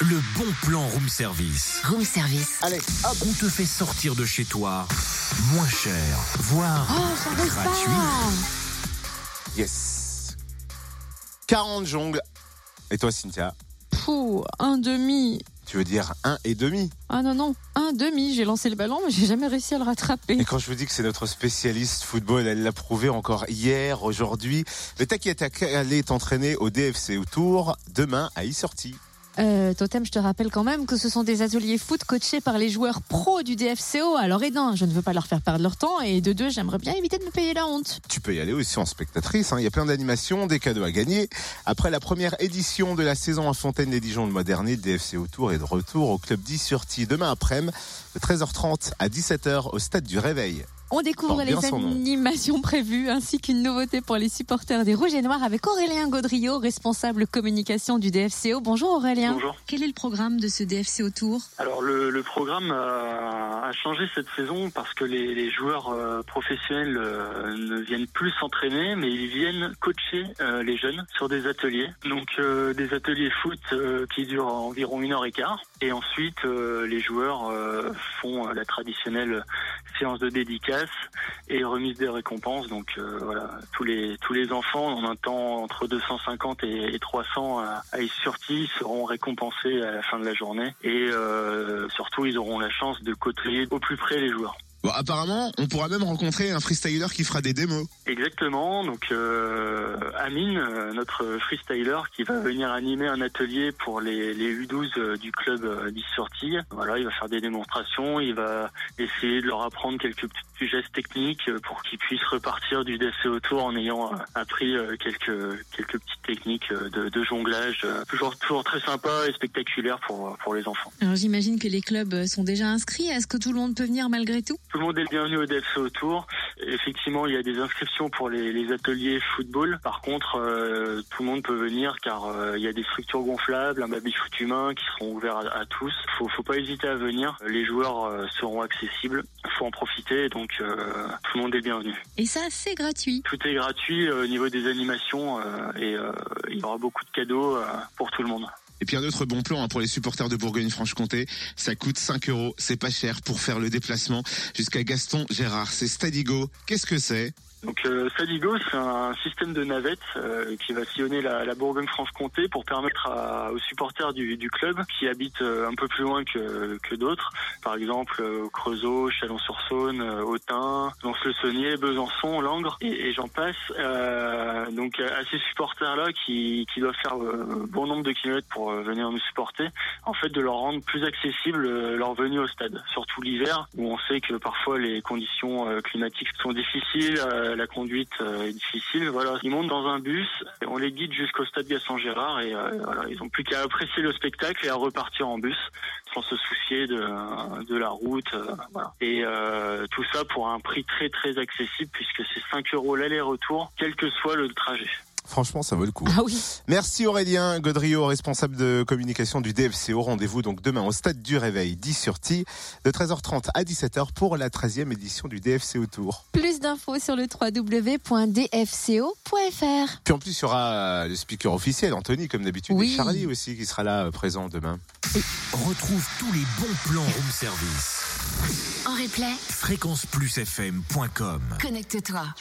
le bon plan room service. Room service. Allez, hop. On te fait sortir de chez toi moins cher, voire Oh, gratuit. pas. Yes. 40 jongles. Et toi, Cynthia Pouh, un demi. Tu veux dire un et demi? Ah non, non, un demi. J'ai lancé le ballon, mais j'ai jamais réussi à le rattraper. Et quand je vous dis que c'est notre spécialiste football, elle l'a prouvé encore hier, aujourd'hui. Mais t'inquiète, elle est entraînée au DFC Autour, demain à e-sortie. Euh, Totem, je te rappelle quand même que ce sont des ateliers foot coachés par les joueurs pros du DFCO. Alors, et d'un, je ne veux pas leur faire perdre leur temps. Et de deux, j'aimerais bien éviter de me payer la honte. Tu peux y aller aussi en spectatrice. hein. Il y a plein d'animations, des cadeaux à gagner. Après la première édition de la saison à Fontaine-les-Dijon le mois dernier, le DFC Autour est de retour au club 10 sur Ti demain après-midi, de 13h30 à 17h au stade du Réveil. On découvre les animations prévues ainsi qu'une nouveauté pour les supporters des Rouges et Noirs avec Aurélien Gaudriot, responsable communication du DFCO. Bonjour Aurélien. Bonjour. Quel est le programme de ce DFC Autour Alors le, le programme a, a changé cette saison parce que les, les joueurs euh, professionnels euh, ne viennent plus s'entraîner, mais ils viennent coacher euh, les jeunes sur des ateliers. Donc euh, des ateliers foot euh, qui durent environ une heure et quart. Et ensuite, euh, les joueurs euh, font euh, la traditionnelle séance de dédicace et remise des récompenses. Donc euh, voilà, tous les tous les enfants en un temps entre 250 et, et 300 à, à sortie seront récompensés à la fin de la journée et euh, surtout ils auront la chance de côtoyer au plus près les joueurs. Bon, apparemment, on pourra même rencontrer un freestyler qui fera des démos. Exactement. Donc euh, Amine, notre freestyler, qui va venir animer un atelier pour les, les U12 euh, du club euh, 10 sorties. Voilà, il va faire des démonstrations, il va essayer de leur apprendre quelques petits gestes techniques euh, pour qu'ils puissent repartir du DFC autour en ayant euh, appris euh, quelques quelques petites techniques de, de jonglage, toujours toujours très sympa et spectaculaire pour pour les enfants. Alors j'imagine que les clubs sont déjà inscrits. Est-ce que tout le monde peut venir malgré tout? Tout le monde est le bienvenu au DFC Autour. Effectivement, il y a des inscriptions pour les, les ateliers football. Par contre, euh, tout le monde peut venir car euh, il y a des structures gonflables, un baby-foot humain qui seront ouverts à, à tous. Faut, faut pas hésiter à venir. Les joueurs euh, seront accessibles. Faut en profiter. Donc, euh, tout le monde est bienvenu. Et ça, c'est gratuit. Tout est gratuit euh, au niveau des animations euh, et euh, il y aura beaucoup de cadeaux euh, pour tout le monde. Et puis un autre bon plan hein, pour les supporters de Bourgogne-Franche-Comté, ça coûte 5 euros, c'est pas cher pour faire le déplacement jusqu'à Gaston Gérard. C'est Stadigo. Qu'est-ce que c'est? Donc euh, Saligo, c'est un système de navette euh, qui va sillonner la, la Bourgogne-Franche-Comté pour permettre à- aux supporters du, du club qui habitent euh, un peu plus loin que, que d'autres, par exemple euh, Creusot, Chalon-sur-Saône, euh, Autun, Lons-le-Saunier, Besançon, Langres et, et j'en passe. Euh, donc à ces supporters-là qui, qui doivent faire bon nombre de kilomètres pour venir nous supporter, en fait de leur rendre plus accessible leur venue au stade, surtout l'hiver où on sait que parfois les conditions climatiques sont difficiles, euh, la conduite euh, est difficile. Voilà, ils montent dans un bus, on les guide jusqu'au stade Gaston Gérard et euh, ils ont plus qu'à apprécier le spectacle et à repartir en bus sans se soucier de, la route. Et tout ça pour un prix très très accessible puisque c'est 5 euros l'aller-retour, quel que soit le trajet. Franchement, ça vaut le coup. Ah oui. Merci Aurélien Godrio, responsable de communication du DFC. Au rendez-vous donc demain au stade du Réveil 10 sur Ti de 13h30 à 17h pour la 13e édition du DFC Autour. Plus d'infos sur le www.dfco.fr. Puis en plus, il y aura le speaker officiel, Anthony, comme d'habitude, Oui. et Charlie aussi, qui sera là euh, présent demain. Retrouve tous les bons plans room service. En replay, Fréquenceplusfm.com connecte-toi.